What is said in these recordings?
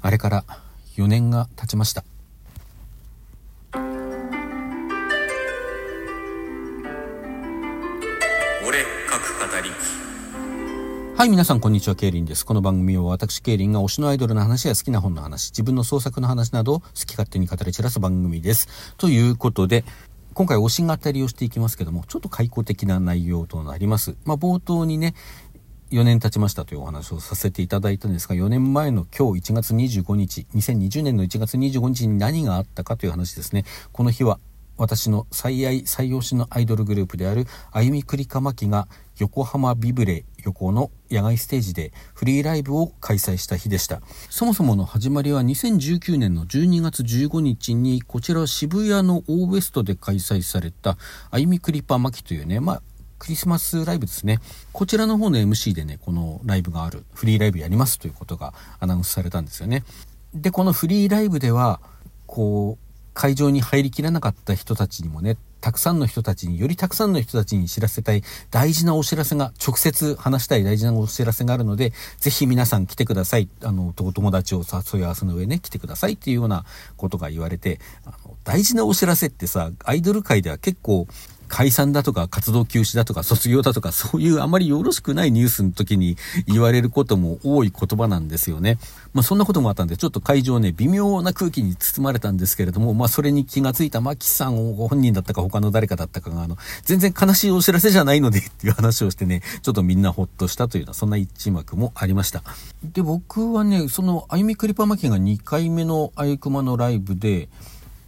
あれから4年が経ちました俺各語りはい、皆さん、こんにちは。ケイリンです。この番組は私、ケイリンが推しのアイドルの話や好きな本の話、自分の創作の話などを好き勝手に語り散らす番組です。ということで、今回推し語りをしていきますけども、ちょっと開口的な内容となります。まあ、冒頭にね、4年経ちましたというお話をさせていただいたんですが、4年前の今日1月25日、2020年の1月25日に何があったかという話ですね。この日は私の最愛最推しのアイドルグループであるあゆみくりかまきが横浜ビブレ横の野外ステージでフリーライブを開催した日でしたそもそもの始まりは2019年の12月15日にこちら渋谷のオーウエストで開催されたあゆみくりぱまきというねまあクリスマスライブですね。こちらの方の MC でね、このライブがある、フリーライブやりますということがアナウンスされたんですよね。で、このフリーライブでは、こう、会場に入りきらなかった人たちにもね、たくさんの人たちに、よりたくさんの人たちに知らせたい大事なお知らせが、直接話したい大事なお知らせがあるので、ぜひ皆さん来てください。あの、お友達を誘い合わせの上ね、来てくださいっていうようなことが言われて、あの大事なお知らせってさ、アイドル界では結構、解散だとか活動休止だとか卒業だとかそういうあまりよろしくないニュースの時に言われることも多い言葉なんですよね。まあそんなこともあったんでちょっと会場ね微妙な空気に包まれたんですけれどもまあそれに気がついたマキさんご本人だったか他の誰かだったかがあの全然悲しいお知らせじゃないのでっていう話をしてねちょっとみんなほっとしたというようなそんな一幕もありました。で僕はねそのあゆみくりぱまきが2回目のあゆくまのライブで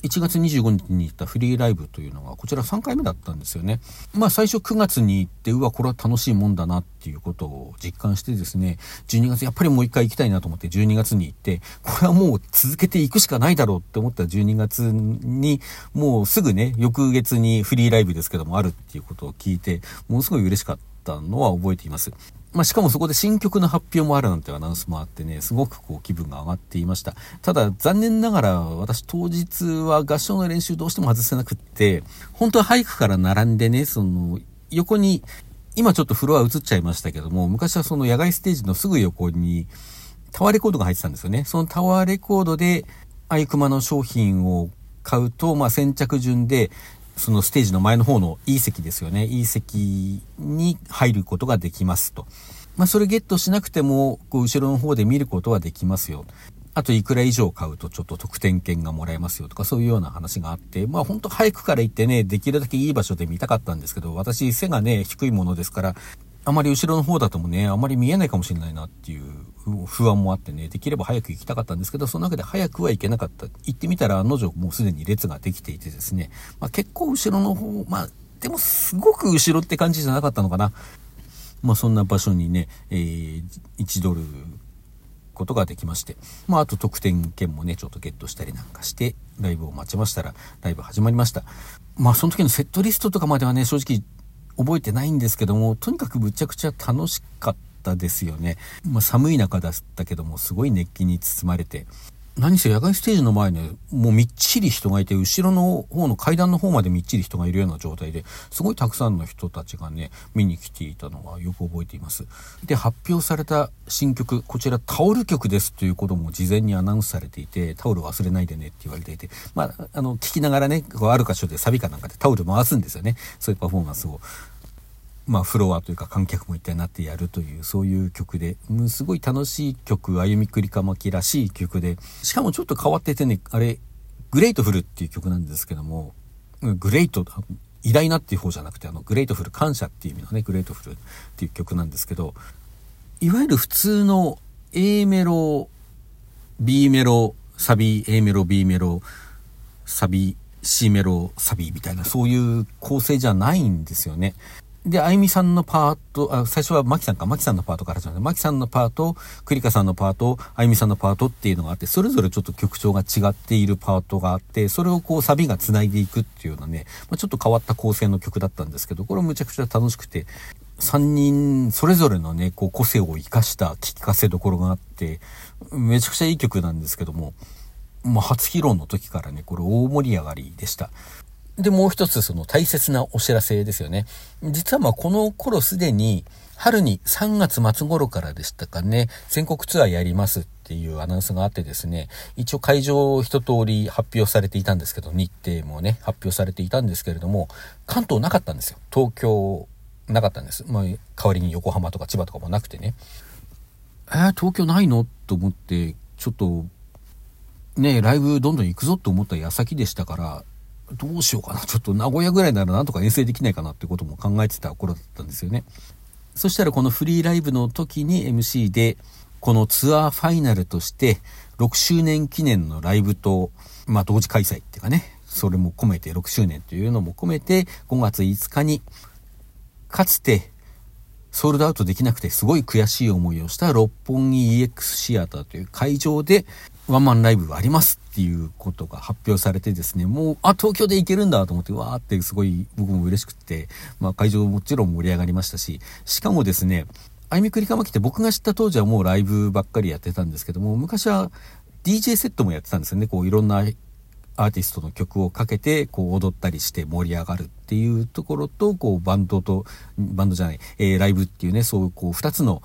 1月25日に行ったフリーライブというのがこちら3回目だったんですよね。まあ最初9月に行ってうわこれは楽しいもんだなっていうことを実感してですね12月やっぱりもう一回行きたいなと思って12月に行ってこれはもう続けていくしかないだろうって思った12月にもうすぐね翌月にフリーライブですけどもあるっていうことを聞いてものすごい嬉しかったたのは覚えています。まあ、しかもそこで新曲の発表もあるなんてアナウンスもあってね、すごくこう気分が上がっていました。ただ残念ながら私当日は合唱の練習どうしても外せなくって、本当は俳句から並んでね、その横に、今ちょっとフロア映っちゃいましたけども、昔はその野外ステージのすぐ横にタワーレコードが入ってたんですよね。そのタワーレコードでアイクマの商品を買うと、まあ、先着順でそのステージの前の方のいい席ですよね。E 席に入ることができますと。まあ、それゲットしなくても、こう、後ろの方で見ることはできますよ。あといくら以上買うとちょっと特典券がもらえますよとかそういうような話があって、まあ本当早くから行ってね、できるだけいい場所で見たかったんですけど、私背がね、低いものですから、あまり後ろの方だともね、あまり見えないかもしれないなっていう不安もあってね、できれば早く行きたかったんですけど、その中で早くは行けなかった。行ってみたら、案の定もうすでに列ができていてですね、まあ、結構後ろの方、まあ、でもすごく後ろって感じじゃなかったのかな。まあ、そんな場所にね、えー、1ドルことができまして、まあ、あと特典券もね、ちょっとゲットしたりなんかして、ライブを待ちましたら、ライブ始まりました。まあ、その時のセットリストとかまではね、正直覚えてないんですけども、とにかくむちゃくちゃ楽しかったですよね。まあ、寒い中だったけども、すごい熱気に包まれて。何せ野外ステージの前ね、もうみっちり人がいて、後ろの方の階段の方までみっちり人がいるような状態で、すごいたくさんの人たちがね、見に来ていたのがよく覚えています。で、発表された新曲、こちらタオル曲ですということも事前にアナウンスされていて、タオル忘れないでねって言われていて、まあ、あの、聞きながらね、こうある箇所でサビかなんかでタオル回すんですよね。そういうパフォーマンスを。まあ、フロアというか観客も一体になってやるというそういう曲で、うん、すごい楽しい曲歩みくりかまきらしい曲でしかもちょっと変わっててねあれ Grateful っていう曲なんですけども great 偉大なっていう方じゃなくてあの grateful 感謝っていう意味のね Grateful っていう曲なんですけどいわゆる普通の A メロ B メロサビ A メロ B メロサビ C メロサビみたいなそういう構成じゃないんですよね。で、あゆみさんのパート、あ最初はマキさんか、マキさんのパートからじゃなくて、マキさんのパート、クリカさんのパート、あゆみさんのパートっていうのがあって、それぞれちょっと曲調が違っているパートがあって、それをこうサビが繋いでいくっていうようなね、まあ、ちょっと変わった構成の曲だったんですけど、これむちゃくちゃ楽しくて、3人それぞれのね、こう個性を生かした聴かせどころがあって、めちゃくちゃいい曲なんですけども、まあ、初披露の時からね、これ大盛り上がりでした。で、もう一つその大切なお知らせですよね。実はまあこの頃すでに春に3月末頃からでしたかね、全国ツアーやりますっていうアナウンスがあってですね、一応会場を一通り発表されていたんですけど、日程もね、発表されていたんですけれども、関東なかったんですよ。東京なかったんです。まあ、代わりに横浜とか千葉とかもなくてね。えー、東京ないの？と思って、ちょっと、ね、ライブどんどん行くぞと思った矢先でしたから、どうしようかな。ちょっと名古屋ぐらいならなんとか遠征できないかなってことも考えてた頃だったんですよね。そしたらこのフリーライブの時に MC で、このツアーファイナルとして、6周年記念のライブと、まあ同時開催っていうかね、それも込めて6周年というのも込めて、5月5日に、かつてソールドアウトできなくてすごい悔しい思いをした六本木 EX シアターという会場でワンマンライブがありますっていうことが発表されてですね、もう、あ、東京で行けるんだと思って、わーってすごい僕も嬉しくって、まあ会場もちろん盛り上がりましたし、しかもですね、あいみくりかまきって僕が知った当時はもうライブばっかりやってたんですけども、昔は DJ セットもやってたんですよね。こういろんなアーティストの曲をかけて、こう踊ったりして盛り上がるっていうところと、こうバンドと、バンドじゃない、えー、ライブっていうね、そうこう二つの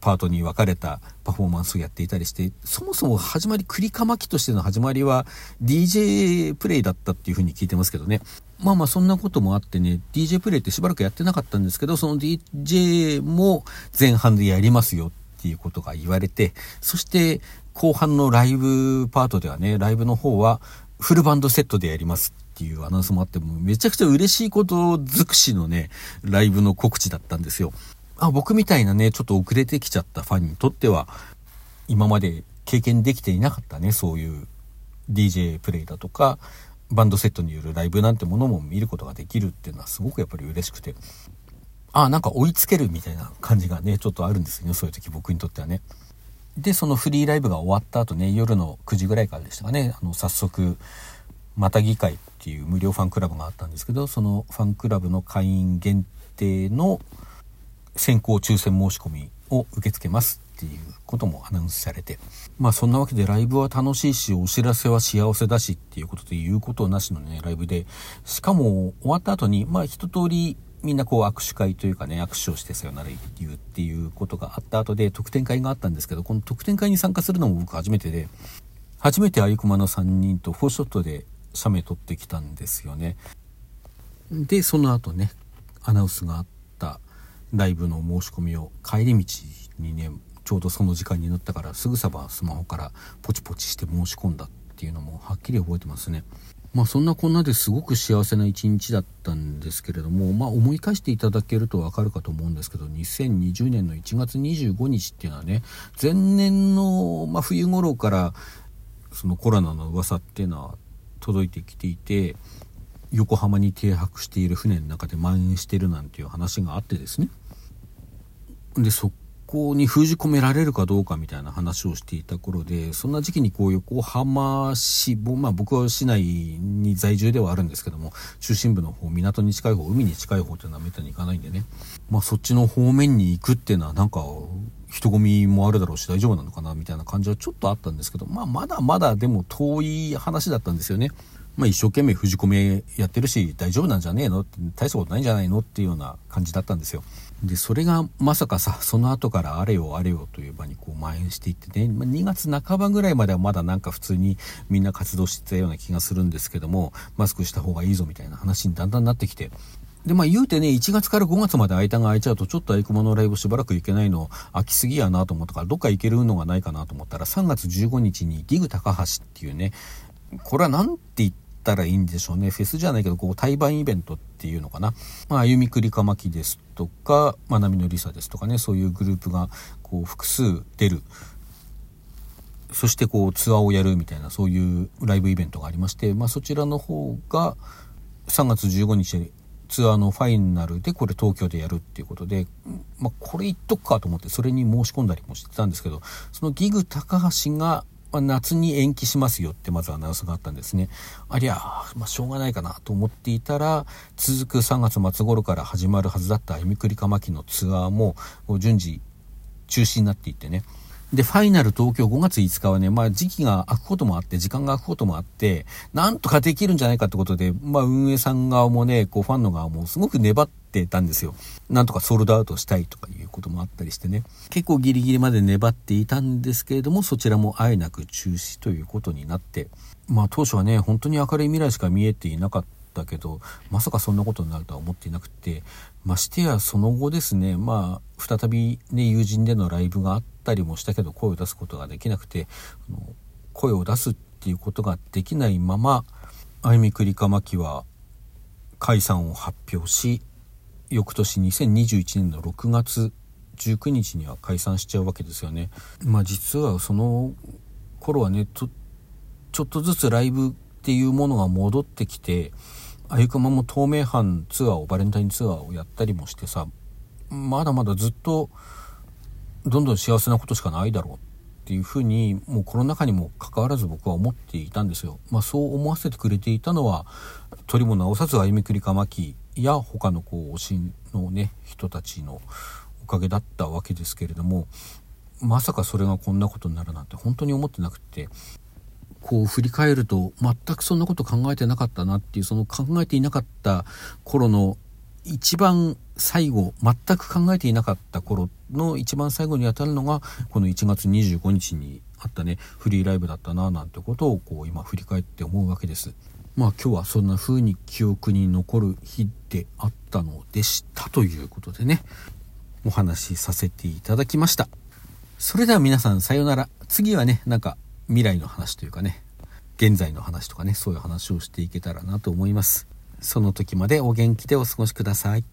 パートに分かれたパフォーマンスをやっていたりして、そもそも始まり、栗かまきとしての始まりは DJ プレイだったっていう風に聞いてますけどね。まあまあそんなこともあってね、DJ プレイってしばらくやってなかったんですけど、その DJ も前半でやりますよっていうことが言われて、そして後半のライブパートではね、ライブの方はフルバンドセットでやりますっていうアナウンスもあって、もめちゃくちゃ嬉しいこと尽くしのね、ライブの告知だったんですよ。あ僕みたいなね、ちょっと遅れてきちゃったファンにとっては、今まで経験できていなかったね、そういう DJ プレイだとか、バンドセットによるライブなんてものも見ることができるっていうのはすごくやっぱり嬉しくて、あ、なんか追いつけるみたいな感じがね、ちょっとあるんですよね、そういう時僕にとってはね。で、そのフリーライブが終わった後ね、夜の9時ぐらいからでしたかね、あの、早速、また議会っていう無料ファンクラブがあったんですけど、そのファンクラブの会員限定の先行抽選申し込みを受け付けますっていうこともアナウンスされて。まあそんなわけでライブは楽しいし、お知らせは幸せだしっていうことで言うことなしのね、ライブで。しかも終わった後に、まあ一通りみんなこう握手会というかね、握手をしてさよなら言うっていうことがあった後で特典会があったんですけど、この特典会に参加するのも僕初めてで、初めてアイコマの3人とフォーショットで写メ撮ってきたんですよね。で、その後ね、アナウンスがあったライブの申し込みを帰り道にねちょうどその時間になったからすぐさまスマホからポチポチして申し込んだっていうのもはっきり覚えてますね。まあそんなこんなですごく幸せな一日だったんですけれども、まあ思い返していただけるとわかるかと思うんですけど、2020年の1月25日っていうのはね、前年の、ま、冬頃からそのコロナの噂っていうのは届いてきていて、横浜に停泊している船の中で蔓延してるなんていう話があってですねでそこに封じ込められるかどうかみたいな話をしていた頃でそんな時期にこう横浜市、まあ、僕は市内に在住ではあるんですけども中心部の方港に近い方海に近い方っていうのはめったに行かないんでね、まあ、そっちの方面に行くっていうのはなんか人混みもあるだろうし大丈夫なのかなみたいな感じはちょっとあったんですけど、まあ、まだまだでも遠い話だったんですよね。まあ、一生懸命封じ込めやってるし大丈夫なんじゃねえの？大したことないんじゃないの？っていうような感じだったんですよ。でそれがまさかさその後からあれよあれよという場にこう蔓延していってね、まあ、2月半ばぐらいまではまだなんか普通にみんな活動してたような気がするんですけどもマスクした方がいいぞみたいな話にだんだんなってきて。で、まあ言うてね、1月から5月まで間が空いちゃうと、ちょっとアイクマのライブしばらく行けないの、飽きすぎやなと思ったから、どっか行けるのがないかなと思ったら、3月15日にギグ高橋っていうね、これは何て言ってったらいいんでしょうね。フェスじゃないけど、こう、対バンイベントっていうのかな。まあ、あゆみくりかまきですとか、まなみのりさですとかね、そういうグループが、こう、複数出る。そしてこうツアーをやるみたいなそういうライブイベントがありまして、まあ、そちらの方が3月15日ツアーのファイナルでこれ東京でやるっていうことで、まあ、これ言っとくかと思ってそれに申し込んだりもしてたんですけどそのギグ高橋がまあ、夏に延期しますよってまずアナウンスがあったんですね。ありゃ、まあ、しょうがないかなと思っていたら、続く3月末頃から始まるはずだったあゆみくりかまきのツアーも順次中止になっていってね。で、ファイナル東京5月5日はね、まあ時期が空くこともあって、時間が空くこともあって、なんとかできるんじゃないかってことで、まあ運営さん側もね、こうファンの側もすごく粘ってたんですよ。なんとかソールドアウトしたいとかいうこともあったりしてね。結構ギリギリまで粘っていたんですけれども、そちらもあえなく中止ということになって、まあ当初はね、本当に明るい未来しか見えていなかったけど、まさかそんなことになるとは思っていなくて、ましてやその後ですね、まあ再びね、友人でのライブがあったりもしたけど、声を出すことができなくて、あの声を出すっていうことができないまま、あゆみくりかまきは解散を発表し、翌年2021年の6月19日には解散しちゃうわけですよね。まあ実はその頃はね、ちょっとずつライブっていうものが戻ってきて、あゆくまも透明版ツアーを、バレンタインツアーをやったりもしてさ、まだまだずっと、どんどん幸せなことしかないだろうっていうふうに、もうコロナ禍にもかかわらず僕は思っていたんですよ。まあそう思わせてくれていたのは、鳥も直さず歩みくりかまきや他のこう推しのね、人たちのおかげだったわけですけれども、まさかそれがこんなことになるなんて本当に思ってなくて、こう振り返ると全くそんなこと考えてなかったなっていうその考えていなかった頃の一番最後全く考えていなかった頃の一番最後にあたるのがこの1月25日にあったねフリーライブだったななんてことをこう今振り返って思うわけです。まあ今日はそんな風に記憶に残る日であったのでしたということでねお話しさせていただきました。それでは皆さんさようなら。次はねなんか未来の話というかね、現在の話とかね、そういう話をしていけたらなと思います。その時までお元気でお過ごしください。